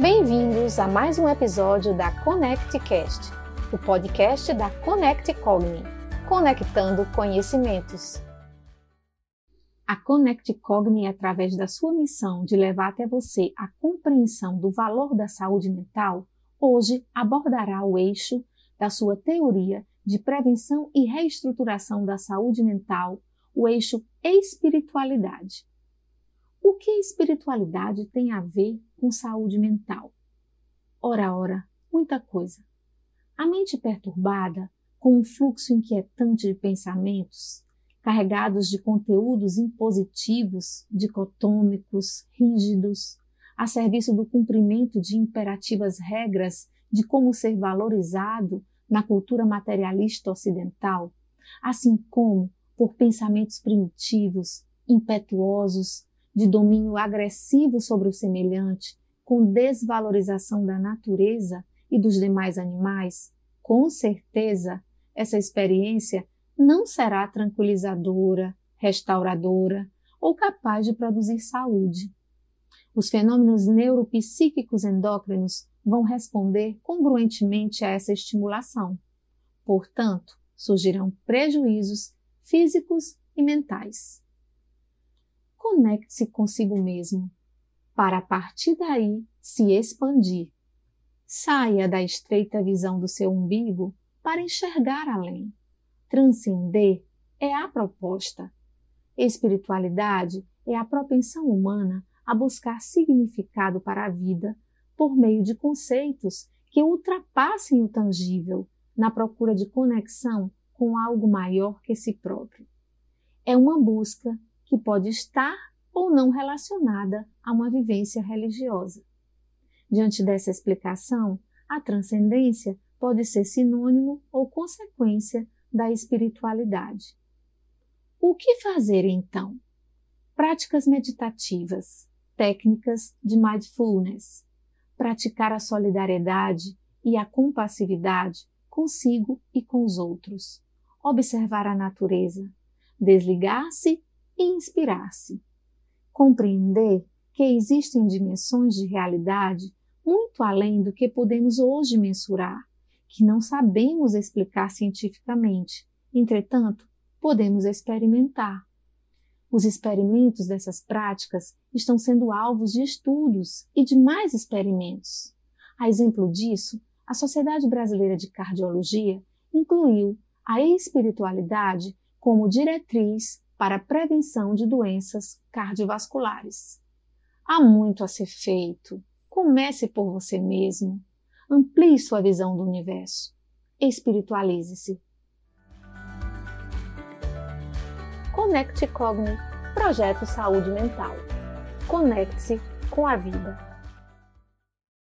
Bem-vindos a mais um episódio da ConnectCast, o podcast da Connect Cogni, conectando conhecimentos. A Connect Cogni, através da sua missão de levar até você a compreensão do valor da saúde mental, hoje abordará o eixo da sua teoria de prevenção e reestruturação da saúde mental, o eixo espiritualidade. O que a espiritualidade tem a ver com saúde mental? Ora, ora, muita coisa. A mente perturbada, com um fluxo inquietante de pensamentos, carregados de conteúdos impositivos, dicotômicos, rígidos, a serviço do cumprimento de imperativas regras de como ser valorizado na cultura materialista ocidental, assim como por pensamentos primitivos, impetuosos, de domínio agressivo sobre o semelhante, com desvalorização da natureza e dos demais animais, com certeza essa experiência não será tranquilizadora, restauradora ou capaz de produzir saúde. Os fenômenos neuropsíquicos endócrinos vão responder congruentemente a essa estimulação. Portanto, surgirão prejuízos físicos e mentais. Conecte-se consigo mesmo, para a partir daí se expandir. Saia da estreita visão do seu umbigo para enxergar além. Transcender é a proposta. Espiritualidade é a propensão humana a buscar significado para a vida por meio de conceitos que ultrapassem o tangível na procura de conexão com algo maior que si próprio. É uma busca que pode estar ou não relacionada a uma vivência religiosa. Diante dessa explicação, a transcendência pode ser sinônimo ou consequência da espiritualidade. O que fazer então? Práticas meditativas, técnicas de mindfulness, praticar a solidariedade e a compassividade consigo e com os outros, observar a natureza, desligar-se e inspirar-se, compreender que existem dimensões de realidade muito além do que podemos hoje mensurar que não sabemos explicar cientificamente, entretanto, podemos experimentar. Os experimentos dessas práticas estão sendo alvos de estudos e de mais experimentos. A exemplo disso, a Sociedade Brasileira de Cardiologia incluiu a espiritualidade como diretriz para a prevenção de doenças cardiovasculares. Há muito a ser feito. Comece por você mesmo. Amplie sua visão do universo. Espiritualize-se. Conecte Cogni, Projeto Saúde Mental. Conecte-se com a vida.